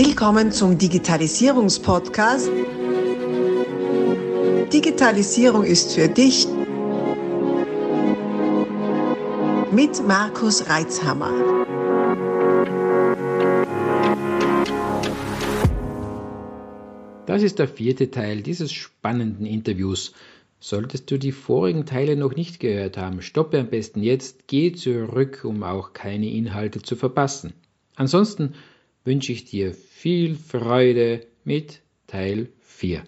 Willkommen zum Digitalisierungspodcast. Digitalisierung ist für dich mit Markus Reitzhammer. Das ist der vierte Teil dieses spannenden Interviews. Solltest du die vorigen Teile noch nicht gehört haben, stoppe am besten jetzt, geh zurück, um auch keine Inhalte zu verpassen. Ansonsten wünsche ich dir viel Freude mit Teil 4.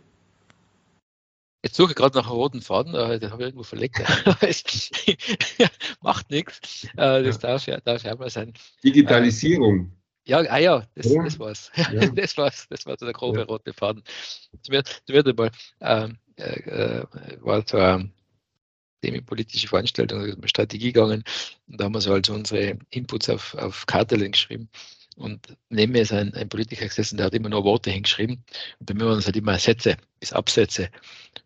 Jetzt suche ich gerade nach einem roten Faden, äh, den habe ich irgendwo verlegt. Macht nichts. Äh, das darf ja, darf ja mal sein. Digitalisierung. Ja, ah ja, das, ja. das war's. Ja. Das war's. Das war so der grobe ja. rote Faden. Das wird, das wird einmal, ähm, äh, äh, war so eine politische Veranstaltung, eine Strategie gegangen und da haben wir so also unsere Inputs auf, auf Karteln geschrieben. Und neben mir ist ein, ein Politiker gesessen, der hat immer nur Worte hingeschrieben. Und bei mir waren es halt immer Sätze bis Absätze.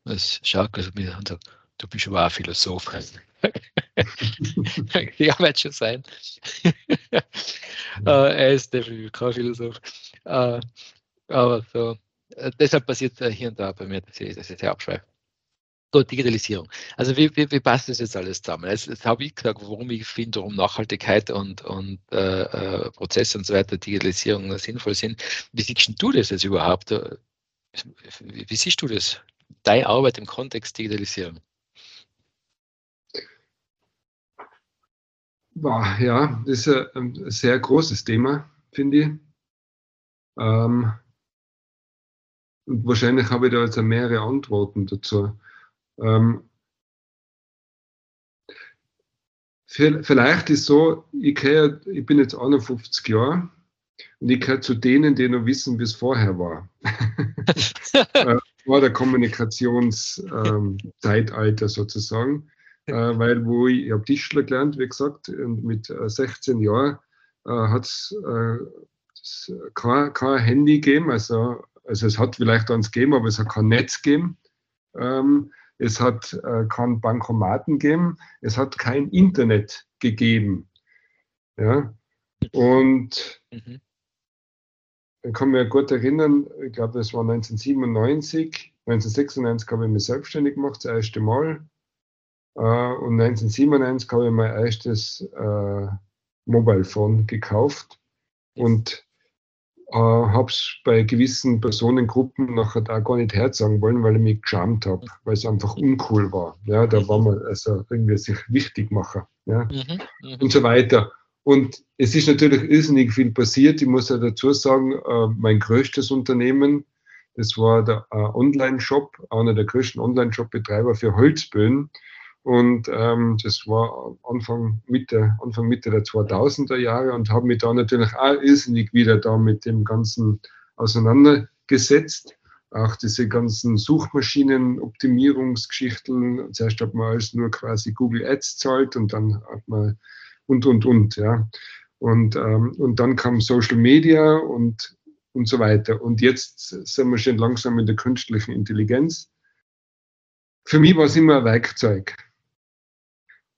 Und das schaut also mir und sagt, du bist aber auch Philosoph. ja, wird schon sein. uh, er ist definitiv kein Philosoph. Uh, aber so, uh, deshalb passiert hier und da bei mir, dass ich, dass ich sehr abschweife. Gut, Digitalisierung. Also wie, wie, wie passt das jetzt alles zusammen? Jetzt, jetzt habe ich gesagt, warum ich finde, warum Nachhaltigkeit und, und äh, äh, Prozesse und so weiter, Digitalisierung sinnvoll sind. Wie siehst du das jetzt überhaupt? Wie, wie siehst du das? Deine Arbeit im Kontext Digitalisierung? Ja, das ist ein sehr großes Thema, finde ich. Ähm, und wahrscheinlich habe ich da jetzt mehrere Antworten dazu. Ähm, vielleicht ist so, ich, gehör, ich bin jetzt 51 Jahre und ich gehöre zu denen, die noch wissen, wie es vorher war. äh, vor der Kommunikationszeitalter ähm, sozusagen. Äh, weil wo ich, ich habe Tischler gelernt, wie gesagt, und mit 16 äh, Jahren äh, hat es äh, kein, kein Handy gegeben, also, also es hat vielleicht eins gegeben, aber es hat kein Netz gegeben. Ähm, es hat äh, keinen Bankomaten gegeben, es hat kein Internet gegeben. Ja? Und mhm. ich kann mich gut erinnern, ich glaube, das war 1997, 1996 habe ich mich selbstständig gemacht, das erste Mal. Äh, und 1997 habe ich mein erstes äh, Mobile Phone gekauft. Und äh, habe es bei gewissen Personengruppen nachher da gar nicht herzagen wollen, weil ich mich geschämt habe, weil es einfach uncool war. Ja, da war man also irgendwie sich wichtig machen ja, mhm, mhm, und so weiter. Und es ist natürlich irrsinnig viel passiert. Ich muss ja dazu sagen, äh, mein größtes Unternehmen, das war der äh, Online-Shop, einer der größten Online-Shop-Betreiber für Holzböen. Und ähm, das war Anfang Mitte, Anfang Mitte der 2000er Jahre und habe mich da natürlich auch irrsinnig wieder da mit dem Ganzen auseinandergesetzt. Auch diese ganzen Suchmaschinen-Optimierungsgeschichten. Zuerst hat man alles nur quasi Google Ads zahlt und dann hat man und, und, und, ja. Und, ähm, und dann kam Social Media und, und so weiter. Und jetzt sind wir schon langsam in der künstlichen Intelligenz. Für mich war es immer ein Werkzeug.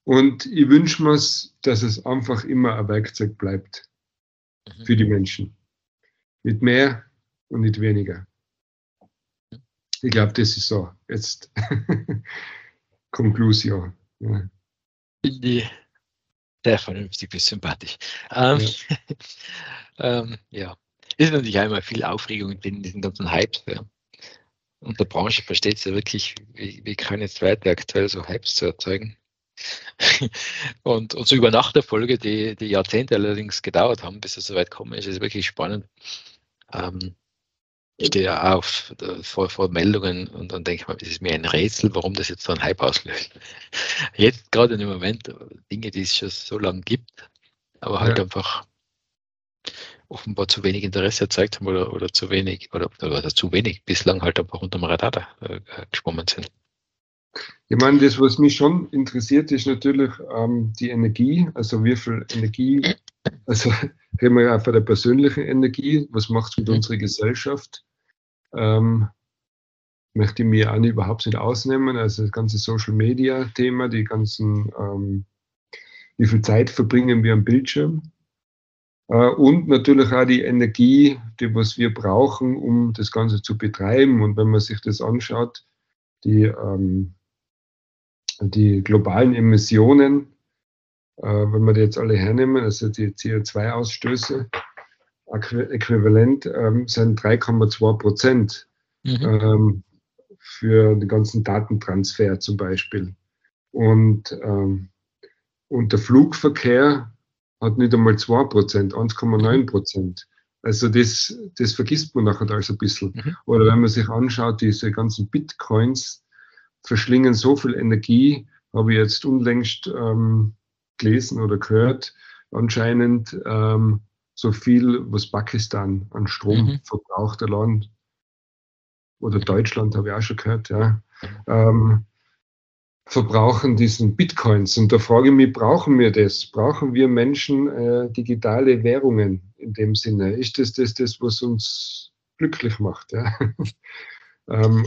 Und ich wünsche mir, dass es einfach immer ein Werkzeug bleibt mhm. für die Menschen. Nicht mehr und nicht weniger. Ich glaube, das ist so. Jetzt Konklusion. Ja. Finde ich sehr vernünftig bis sympathisch. Ähm, ja. ähm, ja. Ist natürlich einmal viel Aufregung in diesen ganzen Hypes. Ja. Und der Branche versteht es ja wirklich, wie, wie kann jetzt weiter aktuell so Hypes zu erzeugen. und, und so über Nachterfolge, die, die Jahrzehnte allerdings gedauert haben, bis es soweit kommen ist, ist wirklich spannend. Ähm, ich stehe ja auf vor, vor Meldungen und dann denke ich mal, es ist mir ein Rätsel, warum das jetzt so ein Hype auslöst. Jetzt gerade in dem Moment Dinge, die es schon so lange gibt, aber halt ja. einfach offenbar zu wenig Interesse erzeugt haben oder, oder zu wenig oder, oder zu wenig bislang halt einfach unter dem Radar äh, geschwommen sind. Ich meine, das, was mich schon interessiert, ist natürlich ähm, die Energie, also wie viel Energie, also reden wir ja von der persönlichen Energie, was macht es mit mhm. unserer Gesellschaft? Ähm, möchte ich mir auch überhaupt nicht ausnehmen, also das ganze Social Media Thema, die ganzen, ähm, wie viel Zeit verbringen wir am Bildschirm? Äh, und natürlich auch die Energie, die was wir brauchen, um das Ganze zu betreiben. Und wenn man sich das anschaut, die, ähm, die globalen Emissionen, äh, wenn wir die jetzt alle hernehmen, also die CO2-Ausstöße, äquivalent ähm, sind 3,2 Prozent mhm. ähm, für den ganzen Datentransfer zum Beispiel. Und, ähm, und der Flugverkehr hat nicht einmal 2 Prozent, 1,9 Prozent. Also das, das vergisst man nachher alles ein bisschen. Mhm. Oder wenn man sich anschaut, diese ganzen Bitcoins verschlingen so viel Energie, habe ich jetzt unlängst ähm, gelesen oder gehört, anscheinend ähm, so viel, was Pakistan an Strom mhm. verbraucht allein. Oder Deutschland, habe ich auch schon gehört, ja. Ähm, verbrauchen diesen Bitcoins. Und da frage ich mich, brauchen wir das? Brauchen wir Menschen äh, digitale Währungen in dem Sinne? Ist das das, das was uns glücklich macht? Ja? ähm,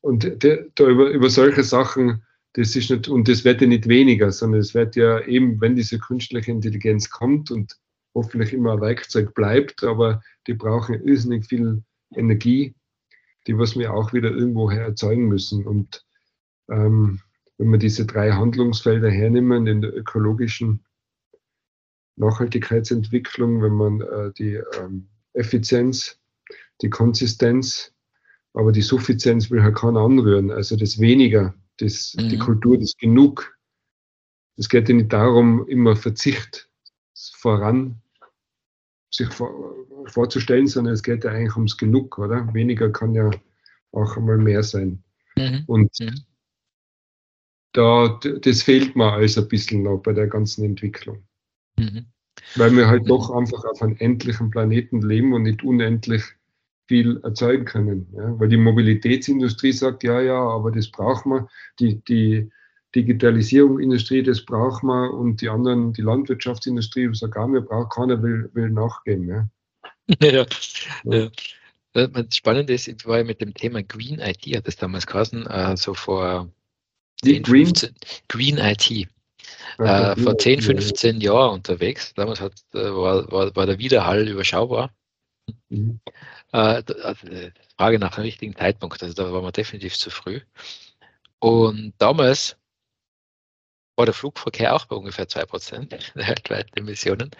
und de, da über, über solche Sachen, das ist nicht, und das wird ja nicht weniger, sondern es wird ja eben, wenn diese künstliche Intelligenz kommt und hoffentlich immer ein Werkzeug bleibt, aber die brauchen irrsinnig viel Energie, die was wir auch wieder irgendwoher erzeugen müssen. Und ähm, wenn wir diese drei Handlungsfelder hernehmen in der ökologischen Nachhaltigkeitsentwicklung, wenn man äh, die ähm, Effizienz, die Konsistenz, aber die Suffizienz will halt keiner anrühren, also das Weniger, das, mhm. die Kultur, das Genug. Es geht ja nicht darum, immer Verzicht voran sich vor, vorzustellen, sondern es geht ja eigentlich ums Genug, oder? Weniger kann ja auch einmal mehr sein. Mhm. Und mhm. da, das fehlt mir alles ein bisschen noch bei der ganzen Entwicklung. Mhm. Weil wir halt mhm. doch einfach auf einem endlichen Planeten leben und nicht unendlich viel erzeugen können. Ja? Weil die Mobilitätsindustrie sagt, ja, ja, aber das braucht man. Die, die, Digitalisierung, Industrie, das braucht man und die anderen, die Landwirtschaftsindustrie, sogar wir brauchen, keiner will, will nachgeben. Ja. ja, ja. Das Spannende ist, ich war mit dem Thema Green IT, hat das damals geheißen, äh, so vor 10, Green? 15, Green IT. Ja, äh, vor 10, 15 ja. Jahren unterwegs. Damals hat, äh, war, war, war der Widerhall überschaubar. Mhm. Äh, also, äh, Frage nach dem richtigen Zeitpunkt, also da waren wir definitiv zu früh. Und damals war der Flugverkehr auch bei ungefähr 2% der weltweiten Emissionen.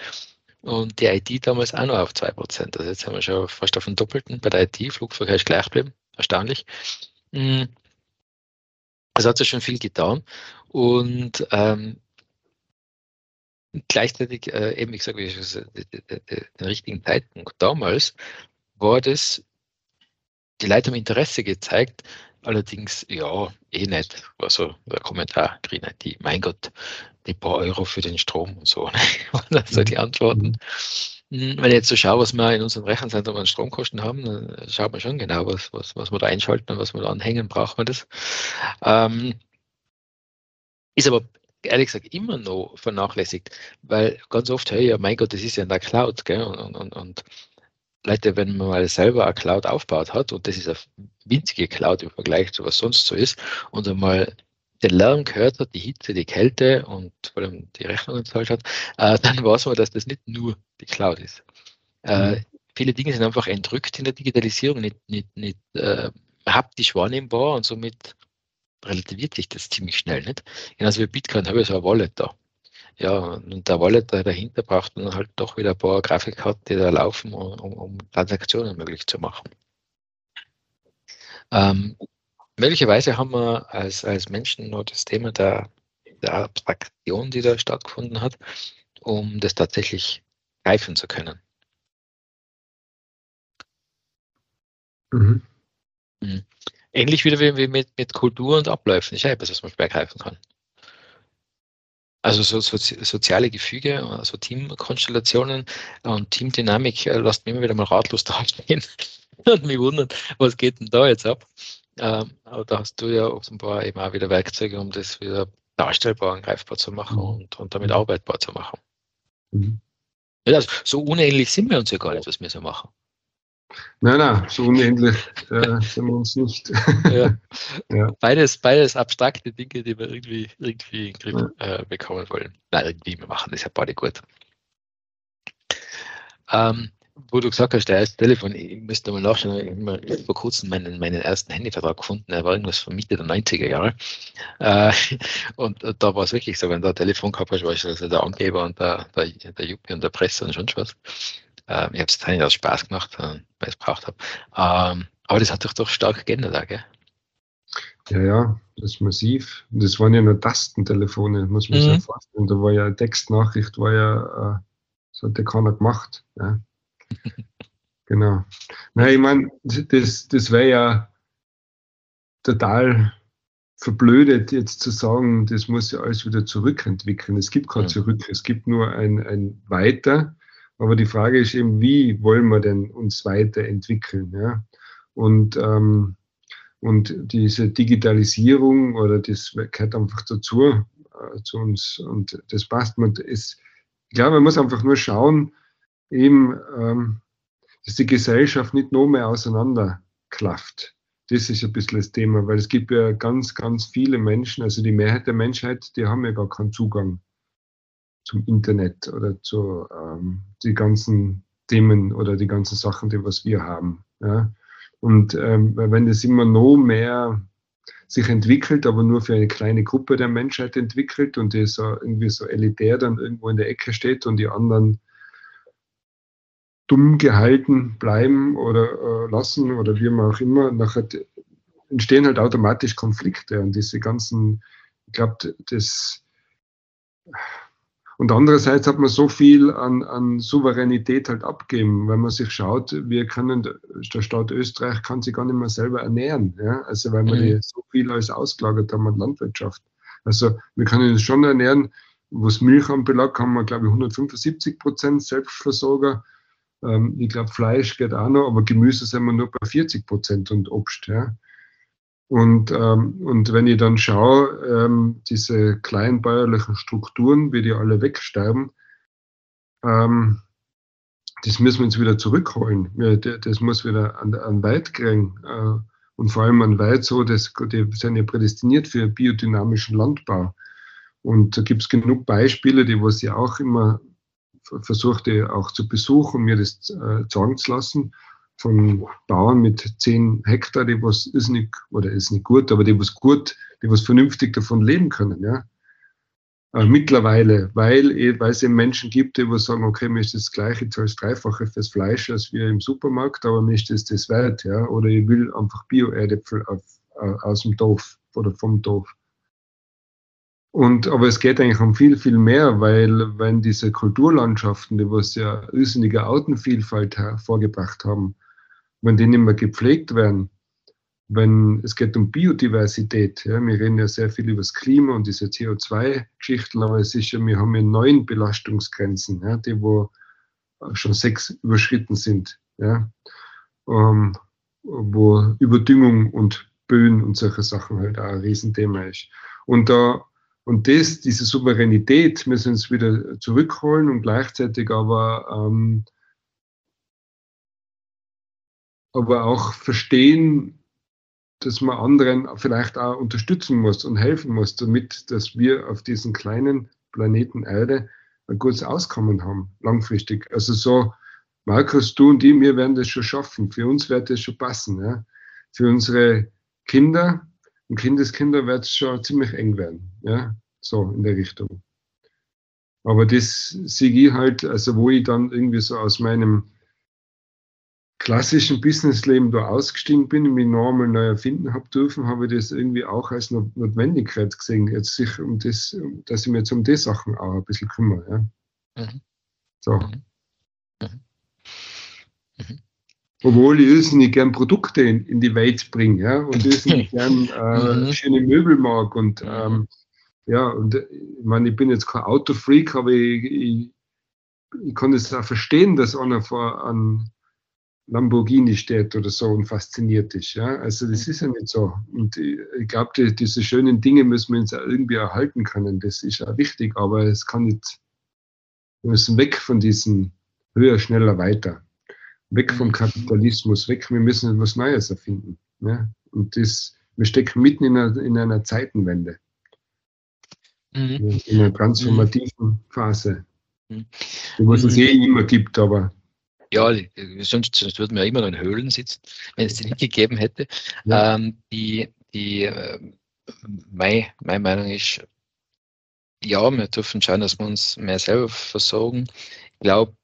Und die IT damals auch noch auf 2%. Also jetzt haben wir schon fast auf den Doppelten. Bei der IT, Flugverkehr ist gleich geblieben. Erstaunlich. Mhm. Also hat sich schon viel getan. Und ähm, gleichzeitig, äh, eben, ich sage, den richtigen Zeitpunkt damals war das, die Leute haben Interesse gezeigt, Allerdings, ja, eh nicht. Also der Kommentar, Green IT, mein Gott, die paar Euro für den Strom und so. das sind die Antworten. Hm, wenn ich jetzt so schaue, was wir in unserem Rechenzentrum an Stromkosten haben, dann schaut man schon genau, was, was, was wir da einschalten und was wir da anhängen, braucht man das. Ähm, ist aber ehrlich gesagt immer noch vernachlässigt, weil ganz oft höre ich ja, mein Gott, das ist ja in der Cloud, gell? Und, und, und Leute, wenn man mal selber eine Cloud aufgebaut hat, und das ist eine winzige Cloud im Vergleich zu was sonst so ist, und einmal den Lärm gehört hat, die Hitze, die Kälte und vor allem die Rechnungen gezahlt hat, äh, dann weiß man, dass das nicht nur die Cloud ist. Äh, mhm. Viele Dinge sind einfach entrückt in der Digitalisierung, nicht, nicht, nicht äh, haptisch wahrnehmbar und somit relativiert sich das ziemlich schnell. Nicht? Genauso wie Bitcoin habe ich so ein Wallet da. Ja, und der Wallet dahinter braucht man halt doch wieder ein paar Grafikkarten, die da laufen, um, um Transaktionen möglich zu machen. Ähm, möglicherweise haben wir als, als Menschen noch das Thema der, der Abstraktion, die da stattgefunden hat, um das tatsächlich greifen zu können. Mhm. Mhm. Ähnlich wieder wie mit, mit Kultur und Abläufen. Ich habe etwas, was man schwer greifen kann. Also so, so soziale Gefüge, also Teamkonstellationen und Teamdynamik äh, lässt mich immer wieder mal ratlos dastehen und mich wundern, was geht denn da jetzt ab? Ähm, aber da hast du ja offenbar eben auch wieder Werkzeuge, um das wieder darstellbar und greifbar zu machen mhm. und, und damit arbeitbar zu machen. Mhm. Ja, also so unähnlich sind wir uns ja gar nicht, was wir so machen. Nein, nein, so unendlich äh, sind wir uns nicht. ja. ja. Beides, beides abstrakte Dinge, die wir irgendwie, irgendwie in den Griff ja. äh, bekommen wollen. Nein, irgendwie, wir machen das ja beide gut. Ähm, wo du gesagt hast, der erste Telefon, ich müsste mal nachschauen, ich habe vor kurzem meinen, meinen ersten Handyvertrag gefunden, er war irgendwas von Mitte der 90er Jahre. Äh, und, und, da war es wirklich so, wenn du ein Telefon gehabt hast, war ich also der Angeber und der, der, der Juppie und der Presse und schon was. Äh, ich habe es nicht aus Spaß gemacht, weil ich es braucht habe. Ähm, aber das hat sich doch stark geändert, gell? Ja, ja, das ist massiv. Das waren ja nur Tastentelefone, muss man mhm. sich vorstellen. Da war ja eine Textnachricht, war ja, äh, das hat ja keiner gemacht. Ja. genau. Nein, ich meine, das, das wäre ja total verblödet, jetzt zu sagen, das muss ja alles wieder zurückentwickeln. Es gibt kein ja. Zurück, es gibt nur ein, ein Weiter. Aber die Frage ist eben, wie wollen wir denn uns weiterentwickeln? Ja? Und, ähm, und diese Digitalisierung oder das gehört einfach dazu, äh, zu uns und das passt. Man ist, ich glaube, man muss einfach nur schauen, eben, ähm, dass die Gesellschaft nicht noch mehr auseinanderklafft. Das ist ein bisschen das Thema, weil es gibt ja ganz, ganz viele Menschen, also die Mehrheit der Menschheit, die haben ja gar keinen Zugang zum Internet oder zu ähm, die ganzen Themen oder die ganzen Sachen, die was wir haben. Ja. Und ähm, wenn es immer noch mehr sich entwickelt, aber nur für eine kleine Gruppe der Menschheit entwickelt und die so irgendwie so elitär dann irgendwo in der Ecke steht und die anderen dumm gehalten bleiben oder äh, lassen oder wie man auch immer, nachher entstehen halt automatisch Konflikte und diese ganzen, ich glaube, das und andererseits hat man so viel an, an Souveränität halt abgeben, wenn man sich schaut, wir können, der Staat Österreich kann sich gar nicht mehr selber ernähren, ja? also weil wir mhm. so viel alles ausgelagert haben an Landwirtschaft. Also wir können uns schon ernähren, was Milch anbelangt, haben wir glaube ich 175 Prozent Selbstversorger. Ähm, ich glaube Fleisch geht auch noch, aber Gemüse sind wir nur bei 40 Prozent und Obst. Ja? Und, ähm, und wenn ich dann schaue, ähm, diese kleinbäuerlichen Strukturen, wie die alle wegsterben, ähm, das müssen wir uns wieder zurückholen. Ja, das muss wieder an, an Weit kriegen. Äh, und vor allem an Weit so, dass, die sind ja prädestiniert für biodynamischen Landbau. Und da gibt es genug Beispiele, die was ich auch immer versuchte auch zu besuchen, mir das äh, sagen zu lassen von Bauern mit 10 Hektar, die was ist nicht, oder ist nicht gut, aber die was gut, die was vernünftig davon leben können, ja. Äh, mittlerweile, weil, eh, weil es eben Menschen gibt, die was sagen, okay, mir ist das gleiche, zahle das Dreifache fürs Fleisch als wir im Supermarkt, aber mir ist das das wert, ja. Oder ich will einfach Bio-Erdäpfel äh, aus dem Dorf oder vom Dorf. Und, aber es geht eigentlich um viel, viel mehr, weil wenn diese Kulturlandschaften, die was ja irrsinnige Artenvielfalt hervorgebracht haben, wenn die nicht mehr gepflegt werden, wenn es geht um Biodiversität, ja, wir reden ja sehr viel über das Klima und diese CO2-Geschichten, aber es ist ja, wir haben ja neun Belastungsgrenzen, ja, die wo schon sechs überschritten sind, ja, ähm, wo Überdüngung und Böen und solche Sachen halt auch ein Riesenthema ist. Und da und das, diese Souveränität müssen wir uns wieder zurückholen und gleichzeitig aber ähm, aber auch verstehen, dass man anderen vielleicht auch unterstützen muss und helfen muss, damit dass wir auf diesem kleinen Planeten Erde ein gutes Auskommen haben, langfristig. Also so, Markus, du und ich, wir werden das schon schaffen. Für uns wird das schon passen. Ja? Für unsere Kinder und Kindeskinder wird es schon ziemlich eng werden. Ja? So in der Richtung. Aber das sehe ich halt, also wo ich dann irgendwie so aus meinem klassischen Businessleben da ausgestiegen bin und mich normal neu erfinden habe dürfen, habe ich das irgendwie auch als Notwendigkeit gesehen, jetzt sich um das, dass ich mir jetzt um die Sachen auch ein bisschen kümmere. Ja. Mhm. So. Mhm. Mhm. mhm. Obwohl ich irrsinnig gern Produkte in, in die Welt bringe, ja, und irrsinnig gern äh, mhm. schöne Möbel mag und mhm. ähm, ja, und äh, ich meine, ich bin jetzt kein Autofreak, aber ich, ich, ich kann es auch verstehen, dass einer vor an Lamborghini steht oder so und fasziniert ist. Ja? Also das ist ja nicht so. Und ich, glaube, die, diese schönen Dinge müssen wir uns auch irgendwie erhalten können. Das ist auch wichtig, aber es kann nicht, wir müssen weg von diesem höher, schneller, weiter. Weg vom mhm. Kapitalismus, weg, wir müssen etwas Neues erfinden. Ja? Und das, wir stecken mitten in einer, in einer Zeitenwende. Mhm. In einer transformativen Phase. Mhm. Die es eh immer gibt, aber Ja, sonst, sonst würden wir immer noch in Höhlen sitzen, wenn es die nicht gegeben hätte. Ja. Ähm, die, die, äh, meine, meine Meinung ist, ja, wir dürfen schauen, dass wir uns mehr selber versorgen. Ich glaube,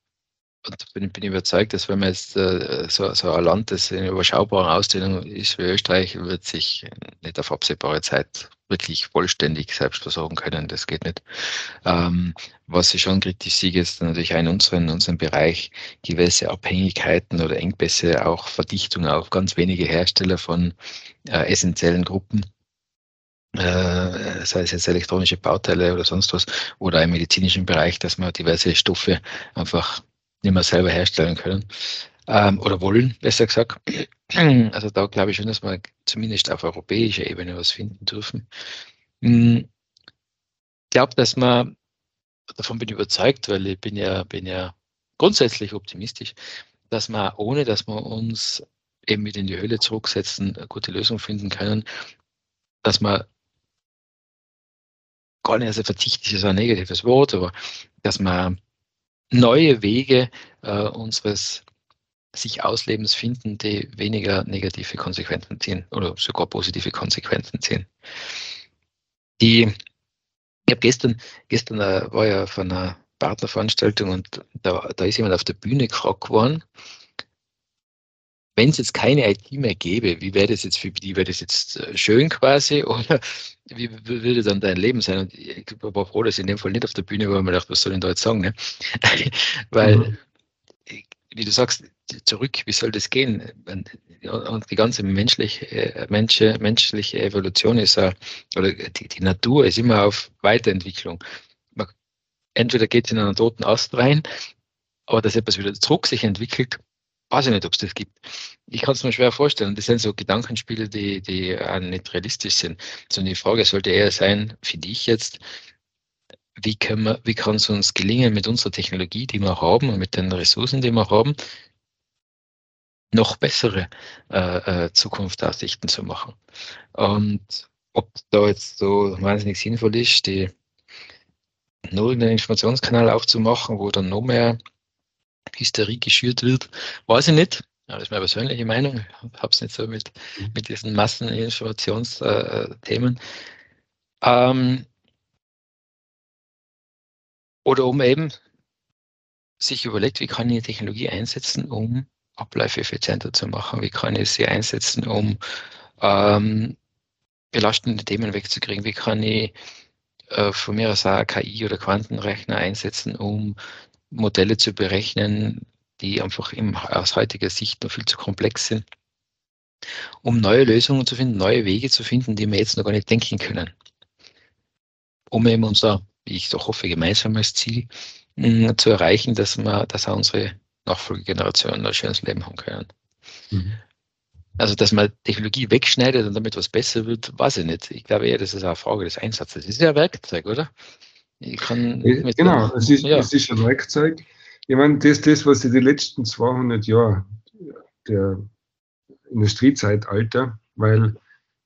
und bin, bin überzeugt, dass wenn man jetzt äh, so, so ein Land, das in überschaubaren Ausdehnung ist wie Österreich, wird sich nicht auf absehbare Zeit wirklich vollständig selbst versorgen können. Das geht nicht. Ähm, was ich schon kritisch sehe, ist natürlich ein unseren, unseren Bereich gewisse Abhängigkeiten oder Engpässe, auch Verdichtung auf ganz wenige Hersteller von äh, essentiellen Gruppen. Äh, sei es jetzt elektronische Bauteile oder sonst was, oder im medizinischen Bereich, dass man diverse Stoffe einfach nicht mehr selber herstellen können ähm, oder wollen, besser gesagt. Also da glaube ich schon, dass wir zumindest auf europäischer Ebene was finden dürfen. Hm, ich glaube, dass man, davon bin ich überzeugt, weil ich bin ja, bin ja grundsätzlich optimistisch, dass man, ohne dass wir uns eben mit in die Höhle zurücksetzen, eine gute Lösung finden können, dass man gar nicht, also verzichtet ist ein negatives Wort, aber dass man neue Wege äh, unseres sich Auslebens finden, die weniger negative Konsequenzen ziehen oder sogar positive Konsequenzen ziehen. Die, ich habe gestern, gestern äh, war ja von einer Partnerveranstaltung und da, da ist jemand auf der Bühne gefragt worden, wenn es jetzt keine IT mehr gäbe, wie wäre das jetzt für die, wäre das jetzt äh, schön quasi oder wie würde dann dein Leben sein? Und ich war froh, dass ich in dem Fall nicht auf der Bühne war, weil ich dachte, was soll ich da jetzt sagen? Ne? weil, mhm. wie du sagst, zurück, wie soll das gehen? Und die ganze menschliche, äh, Mensch, menschliche Evolution ist, oder die, die Natur ist immer auf Weiterentwicklung. Man, entweder geht es in einen toten Ast rein, aber dass etwas wieder zurück sich entwickelt, weiß ich nicht, ob es das gibt. Ich kann es mir schwer vorstellen. Das sind so Gedankenspiele, die, die nicht realistisch sind. Sondern die Frage sollte eher sein, finde ich jetzt, wie, wie kann es uns gelingen, mit unserer Technologie, die wir haben und mit den Ressourcen, die wir haben, noch bessere äh, äh, Zukunftsaussichten zu machen. Und ob da jetzt so wahnsinnig sinnvoll ist, die nur einen Informationskanal aufzumachen, wo dann noch mehr Hysterie geschürt wird, weiß ich nicht. das ist meine persönliche Meinung. Ich habe es nicht so mit, mhm. mit diesen Masseninformationsthemen. Ähm, oder um eben sich überlegt, wie kann ich die Technologie einsetzen, um Abläufe effizienter zu machen? Wie kann ich sie einsetzen, um ähm, belastende Themen wegzukriegen? Wie kann ich äh, von mir aus auch KI oder Quantenrechner einsetzen, um Modelle zu berechnen, die einfach im, aus heutiger Sicht noch viel zu komplex sind, um neue Lösungen zu finden, neue Wege zu finden, die wir jetzt noch gar nicht denken können. Um eben unser, wie ich doch hoffe, gemeinsames Ziel mh, mm, zu erreichen, dass wir, dass auch unsere Nachfolgegenerationen ein schönes Leben haben können. Mhm. Also, dass man Technologie wegschneidet und damit was besser wird, weiß ich nicht. Ich glaube eher, das ist eine Frage des Einsatzes. Das ist ja ein Werkzeug, oder? Ich kann äh, genau, es ist, ja. es ist ein Werkzeug. Ich meine, das, das, was in den letzten 200 Jahren der Industriezeitalter, weil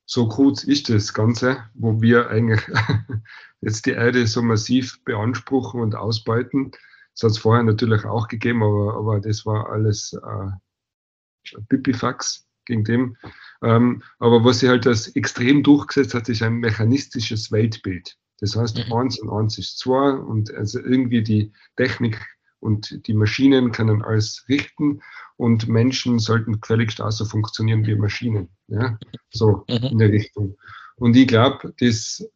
so kurz ist das Ganze, wo wir eigentlich jetzt die Erde so massiv beanspruchen und ausbeuten. Das hat es vorher natürlich auch gegeben, aber, aber das war alles äh, Pipifax gegen dem. Ähm, aber was sich halt als extrem durchgesetzt hat, ist ein mechanistisches Weltbild. Das heißt, mhm. eins und eins ist zwei und also irgendwie die Technik und die Maschinen können alles richten und Menschen sollten völlig so funktionieren wie Maschinen. Ja? So mhm. in der Richtung. Und ich glaube, dass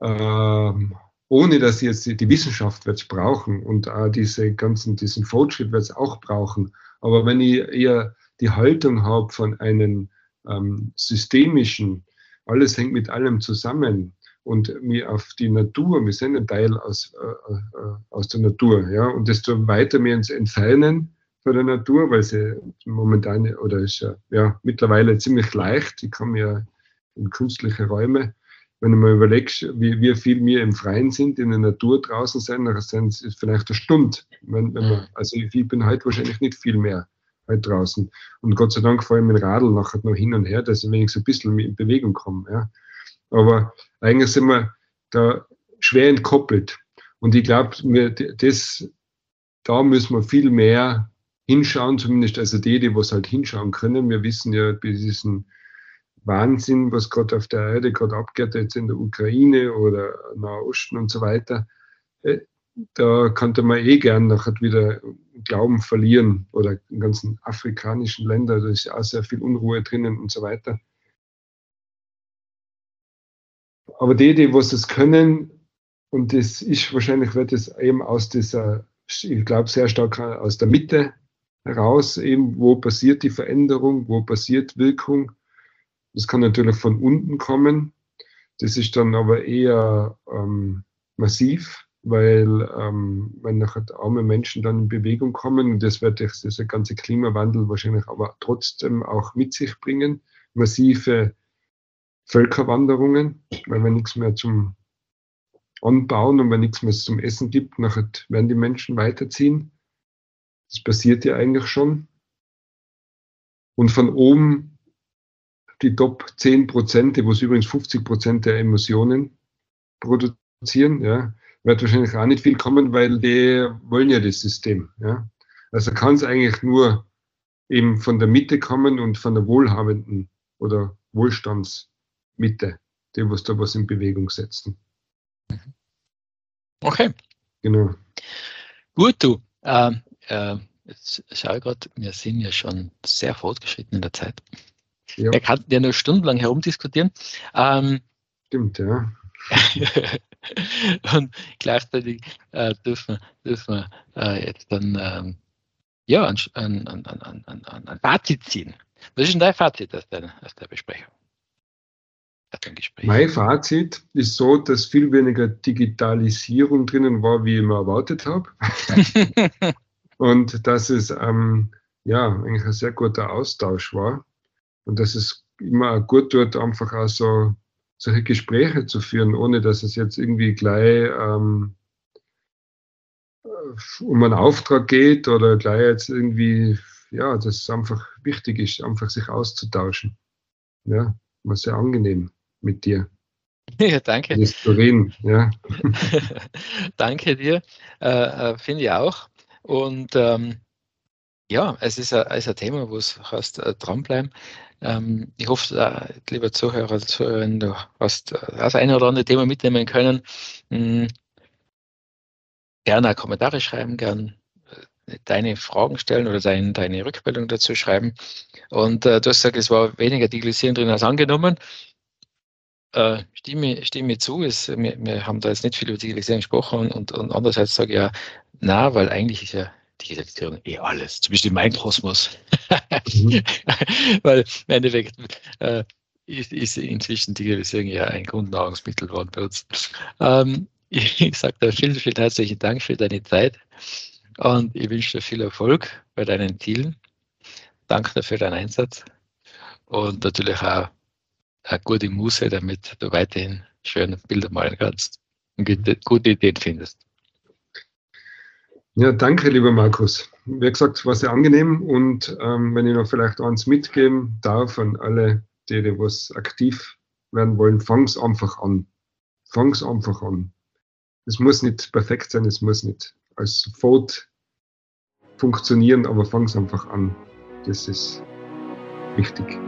ähm, ohne dass jetzt die, die Wissenschaft wird es brauchen und auch diese ganzen, diesen Fortschritt wird es auch brauchen. Aber wenn ich eher die Haltung habe von einem ähm, systemischen, alles hängt mit allem zusammen, und mir auf die Natur, wir sind ein Teil aus, äh, äh, aus der Natur, ja, und desto weiter wir uns entfernen von der Natur, weil sie momentan oder ist ja, ja mittlerweile ziemlich leicht, ich komme ja in künstliche Räume, wenn du mal überlegst, wie, wie viel wir im Freien sind, in der Natur draußen sind, dann sind es vielleicht eine Stunde. Wenn, wenn man, also ich bin heute wahrscheinlich nicht viel mehr halt draußen. Und Gott sei Dank fahre ich mit dem Radl nachher noch hin und her, dass ich wenigstens ein bisschen in Bewegung komme. Ja. Aber eigentlich sind wir da schwer entkoppelt. Und ich glaube, das, da müssen wir viel mehr hinschauen, zumindest also die, die was halt hinschauen können. Wir wissen ja bei diesem Wahnsinn, was gerade auf der Erde gerade abgeht, jetzt in der Ukraine oder Nahosten und so weiter, äh, da könnte man eh gern nachher wieder Glauben verlieren oder in ganzen afrikanischen Ländern, da ist ja auch sehr viel Unruhe drinnen und so weiter. Aber die, die was es können, und das ist wahrscheinlich, wird es eben aus dieser, ich glaube sehr stark aus der Mitte heraus, eben wo passiert die Veränderung, wo passiert Wirkung. Das kann natürlich von unten kommen. Das ist dann aber eher ähm, massiv weil ähm, wenn nachher arme Menschen dann in Bewegung kommen, und das wird dieser ganze Klimawandel wahrscheinlich aber trotzdem auch mit sich bringen, massive Völkerwanderungen, weil wenn nichts mehr zum Anbauen und wenn nichts mehr zum Essen gibt, nachher werden die Menschen weiterziehen. Das passiert ja eigentlich schon. Und von oben die Top 10 Prozent, wo es übrigens 50 Prozent der Emissionen produzieren, ja, wird wahrscheinlich auch nicht viel kommen, weil die wollen ja das System. Ja? Also kann es eigentlich nur eben von der Mitte kommen und von der wohlhabenden oder Wohlstandsmitte, die was da was in Bewegung setzen. Okay. Genau. Gut, du. Ähm, äh, jetzt schau ich gerade, wir sind ja schon sehr fortgeschritten in der Zeit. Ja. Wir könnten ja nur stundenlang herumdiskutieren. Ähm, Stimmt, ja. und gleichzeitig äh, dürfen, dürfen wir äh, jetzt dann ähm, ja, ein, ein, ein, ein, ein, Fazit ziehen. Was ist denn dein Fazit aus der, aus der Besprechung? Mein Fazit ist so, dass viel weniger Digitalisierung drinnen war, wie ich mir erwartet habe. und dass es ähm, ja, eigentlich ein sehr guter Austausch war. Und dass es immer gut tut, einfach auch so solche Gespräche zu führen, ohne dass es jetzt irgendwie gleich ähm, um einen Auftrag geht oder gleich jetzt irgendwie, ja, dass es einfach wichtig ist, einfach sich auszutauschen. Ja, war sehr angenehm mit dir. Ja, danke. Historien, ja. danke dir, äh, äh, finde ich auch. Und ähm, ja, es ist ein, ist ein Thema, wo es heißt, äh, dranbleiben. Ähm, ich hoffe, äh, lieber Zuhörer, Zuhörerin, du hast äh, das eine oder andere Thema mitnehmen können. Mhm. Gerne Kommentare schreiben, gerne äh, deine Fragen stellen oder dein, deine Rückmeldung dazu schreiben. Und äh, du hast gesagt, es war weniger Digitalisierung drin als angenommen. Äh, stimme, stimme zu, es, wir, wir, haben da jetzt nicht viel über Digitalisierung gesprochen und, und andererseits sage ich ja, na, weil eigentlich ist ja Digitalisierung eh alles, zumindest in meinem Kosmos. Mhm. Weil im Endeffekt äh, ist, ist, inzwischen Digitalisierung ja ein Grundnahrungsmittel geworden bei uns. Ähm, ich, ich sage dir vielen, vielen herzlichen Dank für deine Zeit und ich wünsche dir viel Erfolg bei deinen Zielen. Danke dir für deinen Einsatz und natürlich auch eine gute Muse, damit du weiterhin schöne Bilder malen kannst und gute, Ideen findest. Ja, danke, lieber Markus. Wie gesagt, war sehr angenehm und ähm, wenn ich noch vielleicht eins mitgeben darf an alle, die, die was aktiv werden wollen, fang's einfach an. Fang's einfach an. Es muss nicht perfekt sein, es muss nicht als sofort funktionieren, aber fang's einfach an. Das ist wichtig.